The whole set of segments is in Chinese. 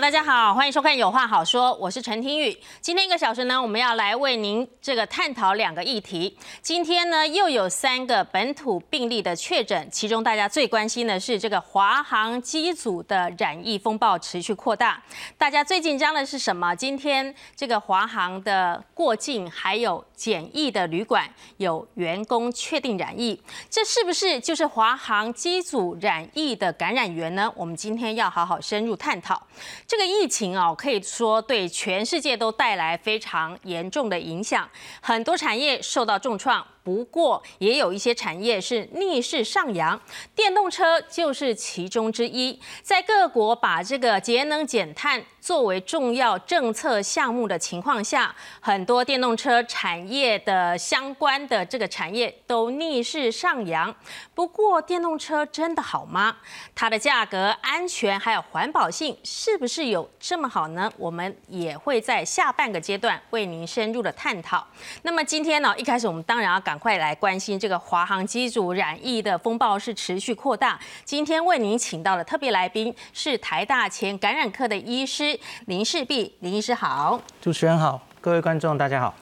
大家好，欢迎收看《有话好说》，我是陈庭宇。今天一个小时呢，我们要来为您这个探讨两个议题。今天呢，又有三个本土病例的确诊，其中大家最关心的是这个华航机组的染疫风暴持续扩大。大家最紧张的是什么？今天这个华航的过境还有检疫的旅馆有员工确定染疫，这是不是就是华航机组染疫的感染源呢？我们今天要好好深入探讨。这个疫情啊，可以说对全世界都带来非常严重的影响，很多产业受到重创。不过，也有一些产业是逆势上扬，电动车就是其中之一。在各国把这个节能减碳作为重要政策项目的情况下，很多电动车产业的相关的这个产业都逆势上扬。不过，电动车真的好吗？它的价格、安全还有环保性是不是有这么好呢？我们也会在下半个阶段为您深入的探讨。那么今天呢，一开始我们当然要赶快来关心这个华航机组染疫的风暴是持续扩大。今天为您请到的特别来宾是台大前感染科的医师林世璧，林医师好，主持人好，各位观众大家好。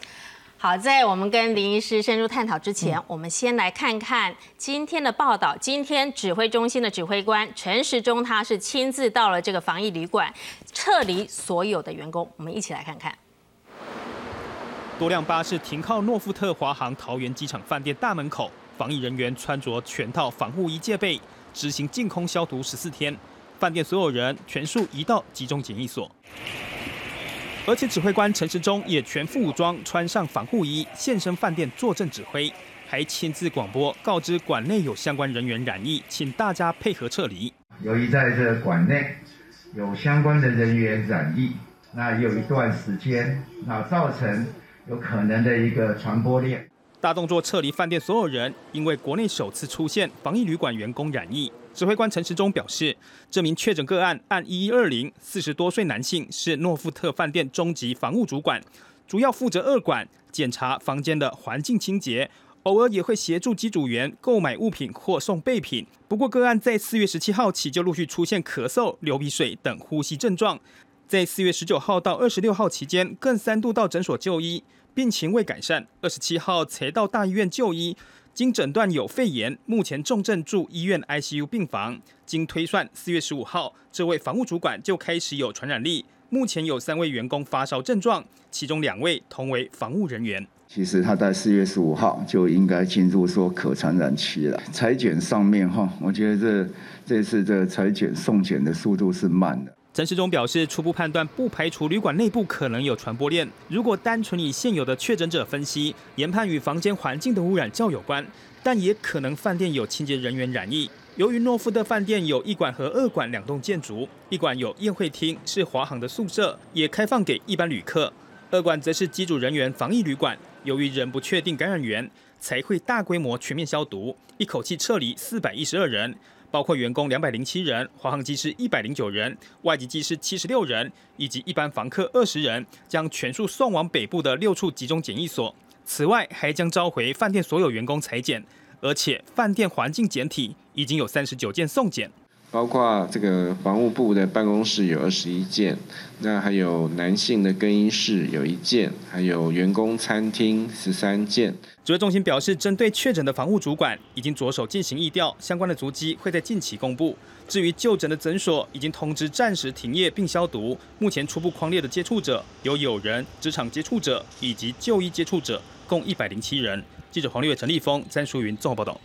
好，在我们跟林医师深入探讨之前，我们先来看看今天的报道。今天指挥中心的指挥官陈时中，他是亲自到了这个防疫旅馆，撤离所有的员工。我们一起来看看。多辆巴士停靠诺富特华航桃园机场饭店大门口，防疫人员穿着全套防护衣戒备，执行净空消毒十四天。饭店所有人全数移到集中检疫所，而且指挥官陈时中也全副武装，穿上防护衣，现身饭店坐镇指挥，还亲自广播告知馆内有相关人员染疫，请大家配合撤离。由于在这馆内有相关的人员染疫，那有一段时间，那造成。有可能的一个传播链。大动作撤离饭店所有人，因为国内首次出现防疫旅馆员工染疫。指挥官陈时中表示，这名确诊个案按一一二零，四十多岁男性，是诺富特饭店中级防务主管，主要负责二馆检查房间的环境清洁，偶尔也会协助机组员购买物品或送备品。不过个案在四月十七号起就陆续出现咳嗽、流鼻水等呼吸症状，在四月十九号到二十六号期间，更三度到诊所就医。病情未改善，二十七号才到大医院就医，经诊断有肺炎，目前重症住医院 ICU 病房。经推算，四月十五号，这位房务主管就开始有传染力。目前有三位员工发烧症状，其中两位同为防务人员。其实他在四月十五号就应该进入说可传染期了。裁剪上面哈，我觉得这这次这裁剪送检的速度是慢的。陈时中表示，初步判断不排除旅馆内部可能有传播链。如果单纯以现有的确诊者分析，研判与房间环境的污染较有关，但也可能饭店有清洁人员染疫。由于诺富的饭店有一馆和二馆两栋建筑，一馆有宴会厅，是华航的宿舍，也开放给一般旅客；二馆则是机组人员防疫旅馆。由于仍不确定感染源，才会大规模全面消毒，一口气撤离四百一十二人。包括员工两百零七人，华航机师一百零九人，外籍机师七十六人，以及一般房客二十人，将全数送往北部的六处集中检疫所。此外，还将召回饭店所有员工裁剪，而且饭店环境检体已经有三十九件送检。包括这个防务部的办公室有二十一件，那还有男性的更衣室有一件，还有员工餐厅十三件。指挥中心表示，针对确诊的防务主管，已经着手进行疫调，相关的足迹会在近期公布。至于就诊的诊所，已经通知暂时停业并消毒。目前初步框列的接触者有友人、职场接触者以及就医接触者，共一百零七人。记者黄立伟、陈立峰、詹淑云综合报道。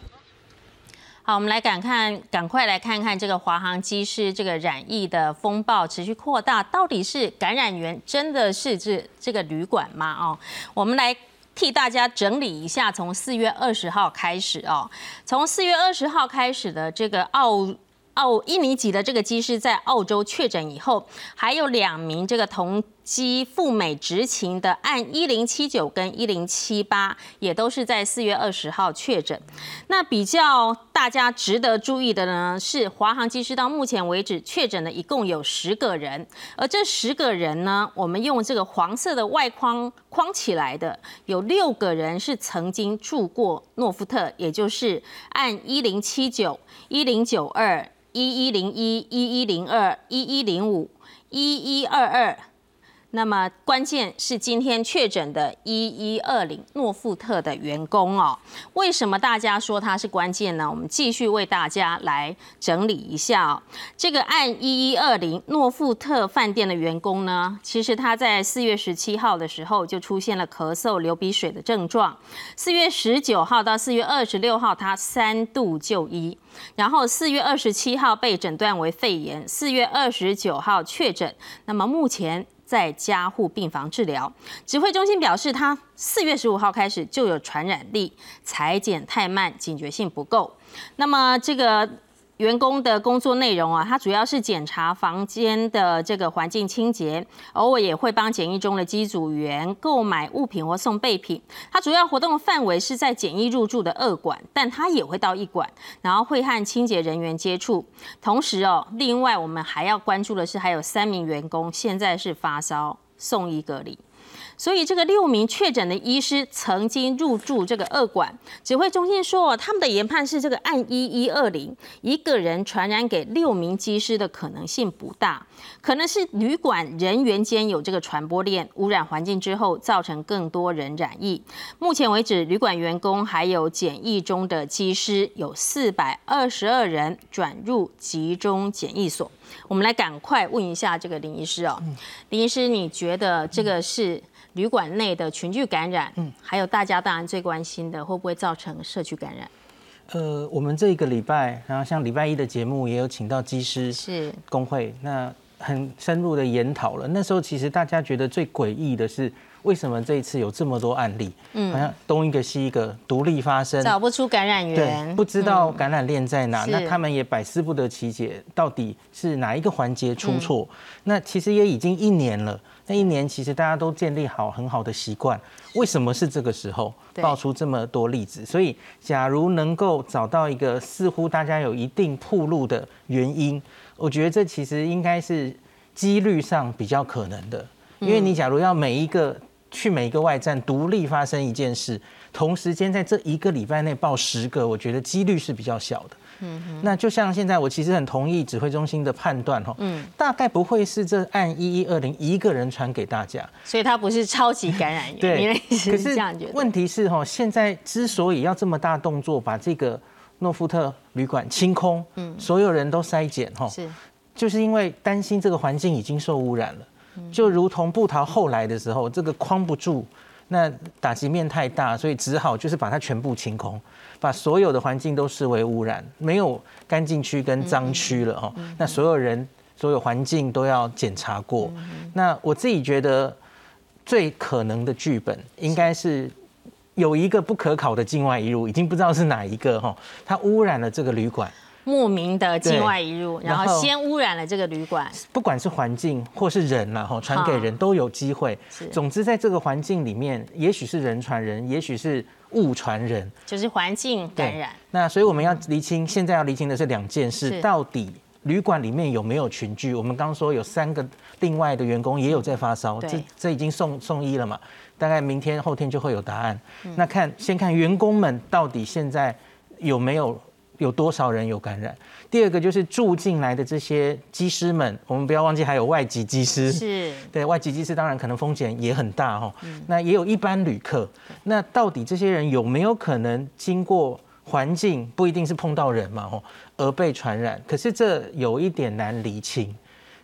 好，我们来赶看，赶快来看看这个华航机师这个染疫的风暴持续扩大，到底是感染源真的是这这个旅馆吗？哦，我们来替大家整理一下，从四月二十号开始哦，从四月二十号开始的这个澳。澳印尼籍的这个机师在澳洲确诊以后，还有两名这个同机赴美执勤的，按一零七九跟一零七八，也都是在四月二十号确诊。那比较大家值得注意的呢，是华航机师到目前为止确诊的一共有十个人，而这十个人呢，我们用这个黄色的外框框起来的，有六个人是曾经住过诺富特，也就是按一零七九、一零九二。一一零一、一一零二、一一零五，一一二二。那么关键是今天确诊的一一二零诺富特的员工哦，为什么大家说它是关键呢？我们继续为大家来整理一下哦。这个按一一二零诺富特饭店的员工呢，其实他在四月十七号的时候就出现了咳嗽、流鼻水的症状，四月十九号到四月二十六号他三度就医，然后四月二十七号被诊断为肺炎，四月二十九号确诊，那么目前。在加护病房治疗，指挥中心表示，他四月十五号开始就有传染力，裁剪太慢，警觉性不够。那么这个。员工的工作内容啊，他主要是检查房间的这个环境清洁，偶尔也会帮检疫中的机组员购买物品或送备品。他主要活动的范围是在检疫入住的二馆，但他也会到一馆，然后会和清洁人员接触。同时哦，另外我们还要关注的是，还有三名员工现在是发烧，送医隔离。所以，这个六名确诊的医师曾经入住这个二馆。指挥中心说，他们的研判是这个按一一二零一个人传染给六名机师的可能性不大，可能是旅馆人员间有这个传播链，污染环境之后造成更多人染疫。目前为止，旅馆员工还有检疫中的机师有四百二十二人转入集中检疫所。我们来赶快问一下这个林医师哦，林医师，你觉得这个是？旅馆内的群聚感染，嗯，还有大家当然最关心的，会不会造成社区感染？呃，我们这一个礼拜，然后像礼拜一的节目也有请到机师是工会，那很深入的研讨了。那时候其实大家觉得最诡异的是，为什么这一次有这么多案例？嗯，好像东一个西一个独立发生，找不出感染源，不知道感染链在哪。那他们也百思不得其解，到底是哪一个环节出错？那其实也已经一年了。那一年其实大家都建立好很好的习惯，为什么是这个时候爆出这么多例子？所以，假如能够找到一个似乎大家有一定铺路的原因，我觉得这其实应该是几率上比较可能的。因为你假如要每一个去每一个外站独立发生一件事，同时间在这一个礼拜内报十个，我觉得几率是比较小的。嗯，那就像现在，我其实很同意指挥中心的判断哈，嗯，大概不会是这按一一二零一个人传给大家，所以它不是超级感染源。对，可是。问题是哈，现在之所以要这么大动作把这个诺富特旅馆清空，嗯，所有人都筛检哈，是，就是因为担心这个环境已经受污染了，就如同布桃后来的时候，这个框不住，那打击面太大，所以只好就是把它全部清空。把所有的环境都视为污染，没有干净区跟脏区了哦。那所有人、所有环境都要检查过。那我自己觉得最可能的剧本应该是有一个不可考的境外一入，已经不知道是哪一个哈，它污染了这个旅馆。莫名的境外一入，然后先污染了这个旅馆。不管是环境或是人然后传给人都有机会。总之在这个环境里面，也许是人传人，也许是。物传人就是环境感染。那所以我们要厘清，现在要厘清的是两件事：到底旅馆里面有没有群聚？我们刚说有三个另外的员工也有在发烧，这这已经送送医了嘛？大概明天后天就会有答案。那看先看员工们到底现在有没有。有多少人有感染？第二个就是住进来的这些机师们，我们不要忘记还有外籍机师。是，对外籍机师当然可能风险也很大哈。那也有一般旅客，那到底这些人有没有可能经过环境不一定是碰到人嘛吼，而被传染？可是这有一点难厘清。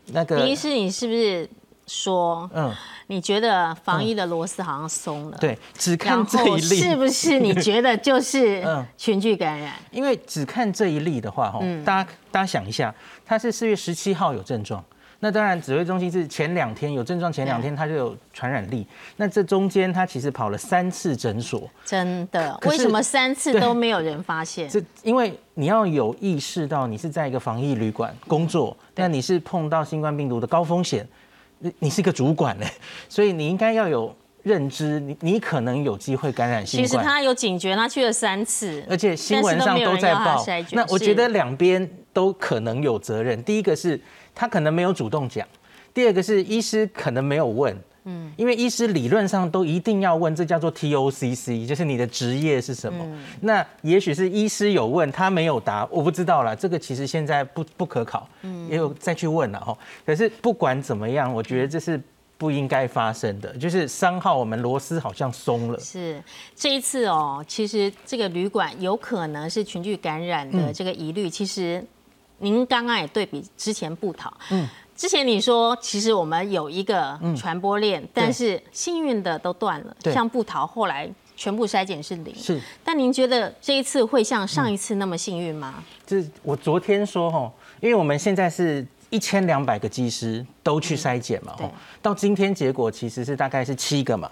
那个李医师，你是不是说嗯？你觉得防疫的螺丝好像松了？对，只看这一例，是不是？你觉得就是 群聚感染？因为只看这一例的话，哈，大家大家想一下，他是四月十七号有症状，那当然指挥中心是前两天有症状，前两天他就有传染力。那这中间他其实跑了三次诊所，真的？为什么三次都没有人发现？这因为你要有意识到你是在一个防疫旅馆工作，那你是碰到新冠病毒的高风险。你你是个主管呢，所以你应该要有认知，你你可能有机会感染新冠。其实他有警觉，他去了三次，而且新闻上都在报。那我觉得两边都可能有责任。第一个是他可能没有主动讲，第二个是医师可能没有问，嗯，因为医师理论上都一定要问，这叫做 TOCC，就是你的职业是什么。那也许是医师有问他没有答，我不知道了。这个其实现在不不可考，嗯，也有再去问了哈。可是不管怎么样，我觉得这是。不应该发生的，就是三号我们螺丝好像松了。是这一次哦，其实这个旅馆有可能是群聚感染的这个疑虑。其实您刚刚也对比之前布桃，嗯，之前你说其实我们有一个传播链，但是幸运的都断了。像布桃后来全部筛检是零。是。但您觉得这一次会像上一次那么幸运吗？这我昨天说哈，因为我们现在是。一千两百个技师都去筛检嘛，到今天结果其实是大概是七个嘛，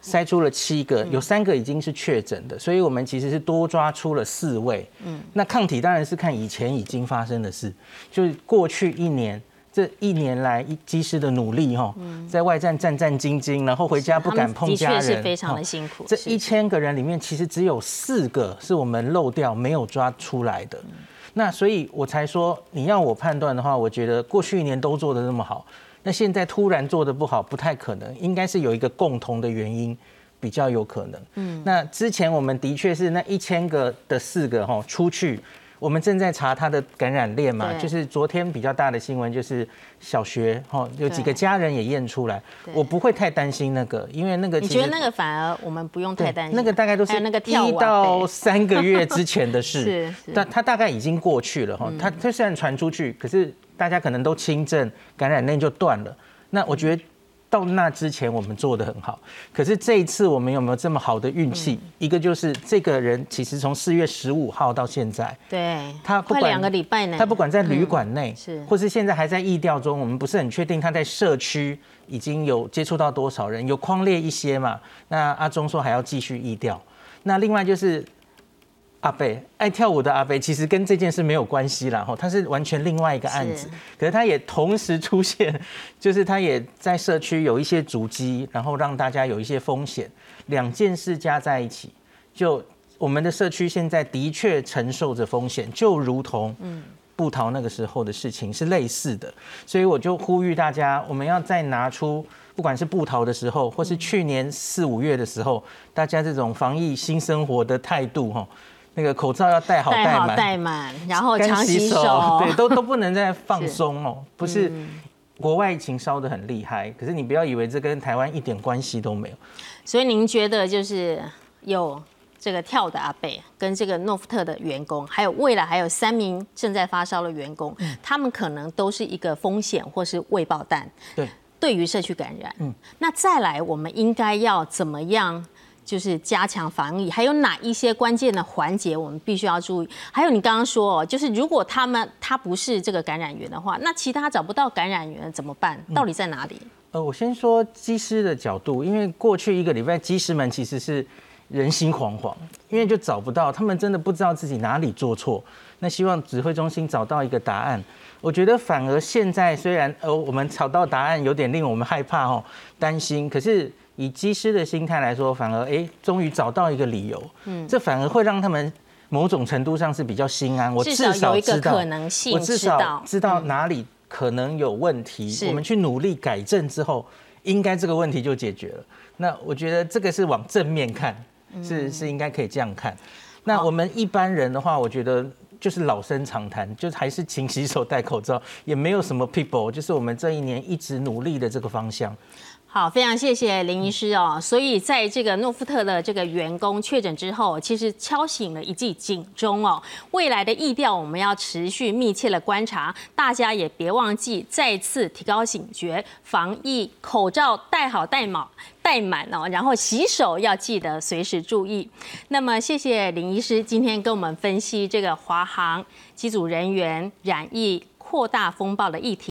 筛出了七个，有三个已经是确诊的，所以我们其实是多抓出了四位。嗯，那抗体当然是看以前已经发生的事，就是过去一年这一年来机师的努力哈，在外站战战兢兢，然后回家不敢碰家人，的确是非常的辛苦。这一千个人里面，其实只有四个是我们漏掉没有抓出来的。那所以，我才说你要我判断的话，我觉得过去一年都做的那么好，那现在突然做的不好，不太可能，应该是有一个共同的原因，比较有可能。嗯，那之前我们的确是那一千个的四个哈出去。我们正在查他的感染链嘛，就是昨天比较大的新闻，就是小学哈有几个家人也验出来，我不会太担心那个，因为那个你觉得那个反而我们不用太担心，那个大概都是那个一到三个月之前的事，是，但他大概已经过去了哈，他他虽然传出去，可是大家可能都轻症，感染链就断了，那我觉得。到那之前我们做的很好，可是这一次我们有没有这么好的运气？一个就是这个人其实从四月十五号到现在，对，他快两个礼拜呢，他不管在旅馆内是，或是现在还在疫调中，我们不是很确定他在社区已经有接触到多少人，有框列一些嘛？那阿忠说还要继续疫调，那另外就是。阿贝爱跳舞的阿贝，其实跟这件事没有关系啦，哈，他是完全另外一个案子，可是他也同时出现，就是他也在社区有一些足迹，然后让大家有一些风险，两件事加在一起，就我们的社区现在的确承受着风险，就如同嗯布桃那个时候的事情是类似的，所以我就呼吁大家，我们要再拿出不管是布桃的时候，或是去年四五月的时候，大家这种防疫新生活的态度，哈。那个口罩要戴好戴满，戴满，然后常洗手，对，都都不能再放 松哦。不是国外疫情烧得很厉害，可是你不要以为这跟台湾一点关系都没有。所以您觉得就是有这个跳的阿贝，跟这个诺夫特的员工，还有未来还有三名正在发烧的员工，他们可能都是一个风险或是未爆弹。对，对于社区感染，嗯，那再来我们应该要怎么样？就是加强防疫，还有哪一些关键的环节我们必须要注意？还有你刚刚说哦，就是如果他们他不是这个感染源的话，那其他找不到感染源怎么办？到底在哪里？呃，我先说机师的角度，因为过去一个礼拜机师们其实是人心惶惶，因为就找不到，他们真的不知道自己哪里做错。那希望指挥中心找到一个答案。我觉得反而现在虽然呃我们找到答案有点令我们害怕哦，担心，可是。以机师的心态来说，反而哎，终于找到一个理由，嗯，这反而会让他们某种程度上是比较心安。我至少有一个可能性，我至少知道哪里可能有问题，我们去努力改正之后，应该这个问题就解决了。那我觉得这个是往正面看，是是应该可以这样看。那我们一般人的话，我觉得就是老生常谈，就是还是勤洗手、戴口罩，也没有什么 people，就是我们这一年一直努力的这个方向。好，非常谢谢林医师哦。所以在这个诺夫特的这个员工确诊之后，其实敲醒了一记警钟哦。未来的疫调我们要持续密切的观察，大家也别忘记再次提高警觉，防疫口罩戴好戴满戴满哦，然后洗手要记得随时注意。那么谢谢林医师今天跟我们分析这个华航机组人员染疫扩大风暴的议题。